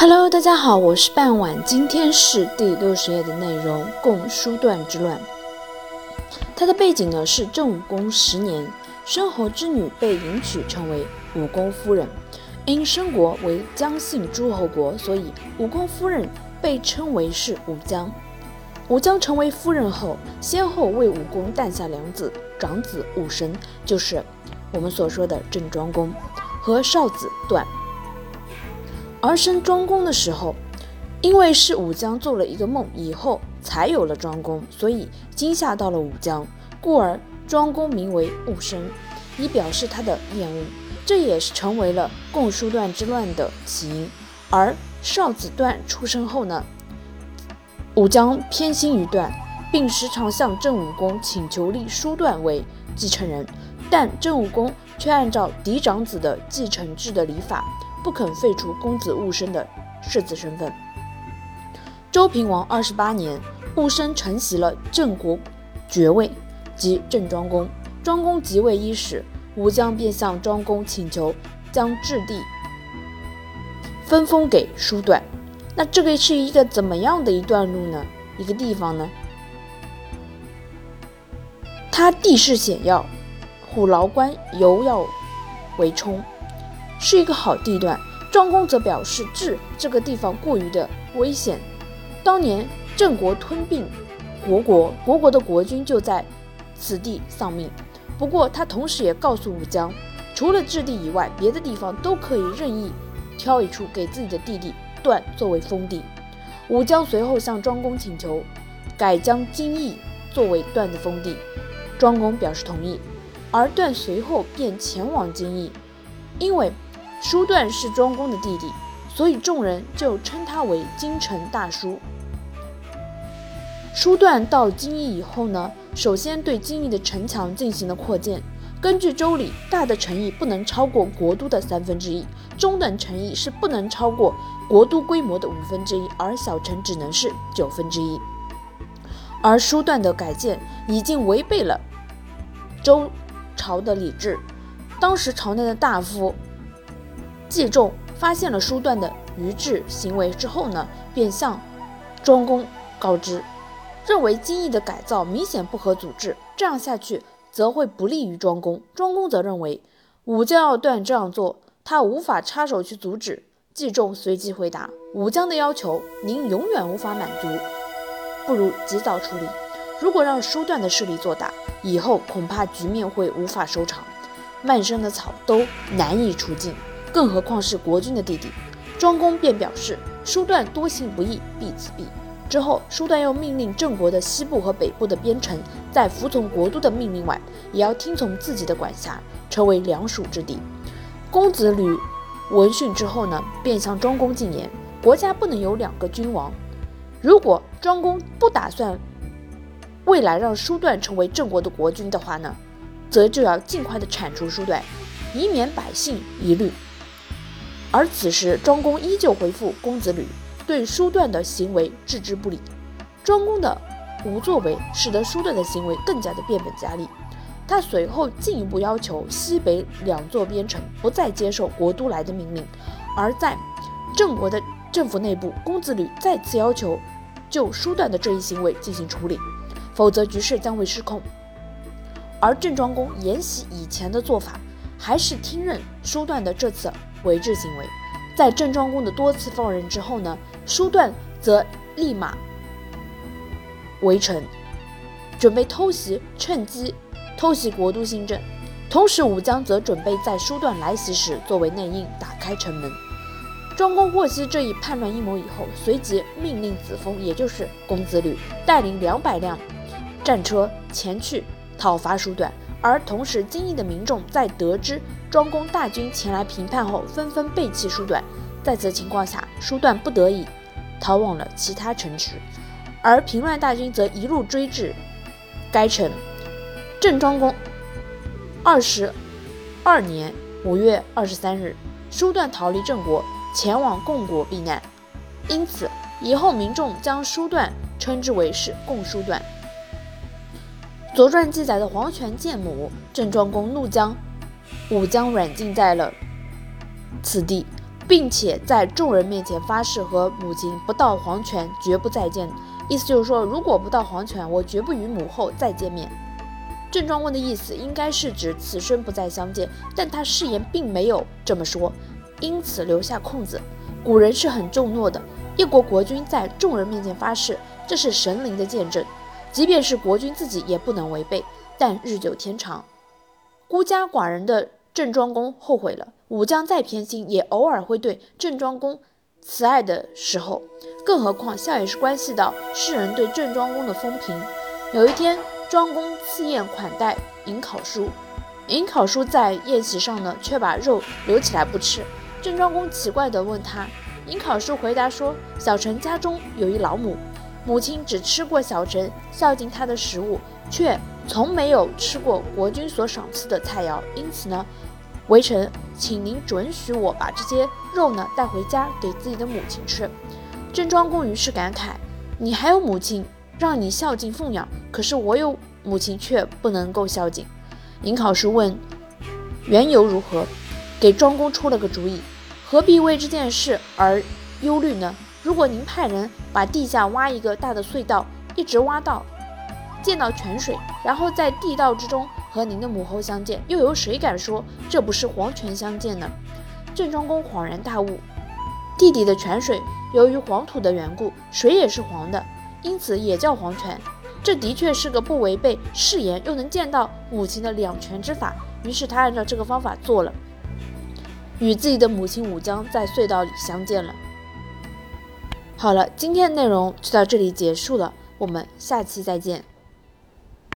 Hello，大家好，我是半晚，今天是第六十页的内容，共叔段之乱。它的背景呢是郑武公十年，申侯之女被迎娶成为武公夫人。因申国为姜姓诸侯国，所以武公夫人被称为是武姜。武姜成为夫人后，先后为武公诞下两子，长子武神就是我们所说的郑庄公，和少子段。而生庄公的时候，因为是武姜做了一个梦以后才有了庄公，所以惊吓到了武姜，故而庄公名为武生，以表示他的厌恶。这也是成为了共叔段之乱的起因。而少子段出生后呢，武姜偏心于段，并时常向郑武公请求立叔段为继承人，但郑武公却按照嫡长子的继承制的礼法。不肯废除公子戊生的世子身份。周平王二十八年，戊生承袭了郑国爵位，即郑庄公。庄公即位伊始，武姜便向庄公请求将置地分封给叔段。那这个是一个怎么样的一段路呢？一个地方呢？它地势险要，虎牢关犹要为冲。是一个好地段，庄公则表示治这个地方过于的危险。当年郑国吞并国国，国国的国君就在此地丧命。不过他同时也告诉武姜，除了治地以外，别的地方都可以任意挑一处给自己的弟弟段作为封地。武姜随后向庄公请求，改将荆邑作为段的封地，庄公表示同意，而段随后便前往荆邑，因为。叔段是庄公的弟弟，所以众人就称他为京城大叔。叔段到京邑以后呢，首先对京邑的城墙进行了扩建。根据周礼，大的城邑不能超过国都的三分之一，中等城邑是不能超过国都规模的五分之一，而小城只能是九分之一。而叔段的改建已经违背了周朝的礼制，当时朝内的大夫。季仲发现了叔段的愚智行为之后呢，便向庄公告知，认为京邑的改造明显不合组织，这样下去则会不利于庄公。庄公则认为武将要段这样做，他无法插手去阻止。季仲随即回答：“武将的要求，您永远无法满足，不如及早处理。如果让叔段的势力做大，以后恐怕局面会无法收场，漫生的草都难以除尽。”更何况是国君的弟弟，庄公便表示：叔段多行不义，必自毙。之后，叔段又命令郑国的西部和北部的边城，在服从国都的命令外，也要听从自己的管辖，成为两属之地。公子吕闻讯之后呢，便向庄公进言：国家不能有两个君王。如果庄公不打算未来让叔段成为郑国的国君的话呢，则就要尽快的铲除叔段，以免百姓疑虑。而此时，庄公依旧回复公子吕，对叔段的行为置之不理。庄公的无作为，使得叔段的行为更加的变本加厉。他随后进一步要求西北两座边城不再接受国都来的命令。而在郑国的政府内部，公子吕再次要求就叔段的这一行为进行处理，否则局势将会失控。而郑庄公沿袭以前的做法，还是听任叔段的这次。违制行为，在郑庄公的多次放任之后呢，叔段则立马围城，准备偷袭，趁机偷袭国都新郑。同时，武姜则准备在叔段来袭时作为内应，打开城门。庄公获悉这一叛乱阴谋以后，随即命令子封，也就是公子吕，带领两百辆战车前去讨伐叔段。而同时，京邑的民众在得知庄公大军前来平叛后，纷纷背弃叔段。在此情况下，叔段不得已逃往了其他城池，而平乱大军则一路追至该城。郑庄公二十二年五月二十三日，叔段逃离郑国，前往共国避难。因此，以后民众将叔段称之为是共叔段。《左传》记载的黄泉见母，郑庄公怒将武将软禁在了此地，并且在众人面前发誓和母亲不到黄泉绝不再见。意思就是说，如果不到黄泉，我绝不与母后再见面。郑庄公的意思应该是指此生不再相见，但他誓言并没有这么说，因此留下空子。古人是很重诺的，一国国君在众人面前发誓，这是神灵的见证，即便是国君自己也不能违背。但日久天长，孤家寡人的郑庄公后悔了。武将再偏心，也偶尔会对郑庄公慈爱的时候，更何况笑也是关系到世人对郑庄公的风评。有一天，庄公赐宴款待尹考叔，尹考叔在宴席上呢，却把肉留起来不吃。郑庄公奇怪地问他，尹考叔回答说：“小臣家中有一老母，母亲只吃过小臣孝敬她的食物，却从没有吃过国君所赏赐的菜肴，因此呢。”微臣，请您准许我把这些肉呢带回家给自己的母亲吃。郑庄公于是感慨：“你还有母亲让你孝敬奉养，可是我有母亲却不能够孝敬。”尹考叔问：“缘由如何？”给庄公出了个主意：“何必为这件事而忧虑呢？如果您派人把地下挖一个大的隧道，一直挖到见到泉水，然后在地道之中。”和您的母后相见，又有谁敢说这不是黄泉相见呢？郑庄公恍然大悟，地底的泉水由于黄土的缘故，水也是黄的，因此也叫黄泉。这的确是个不违背誓言又能见到母亲的两全之法。于是他按照这个方法做了，与自己的母亲武姜在隧道里相见了。好了，今天的内容就到这里结束了，我们下期再见。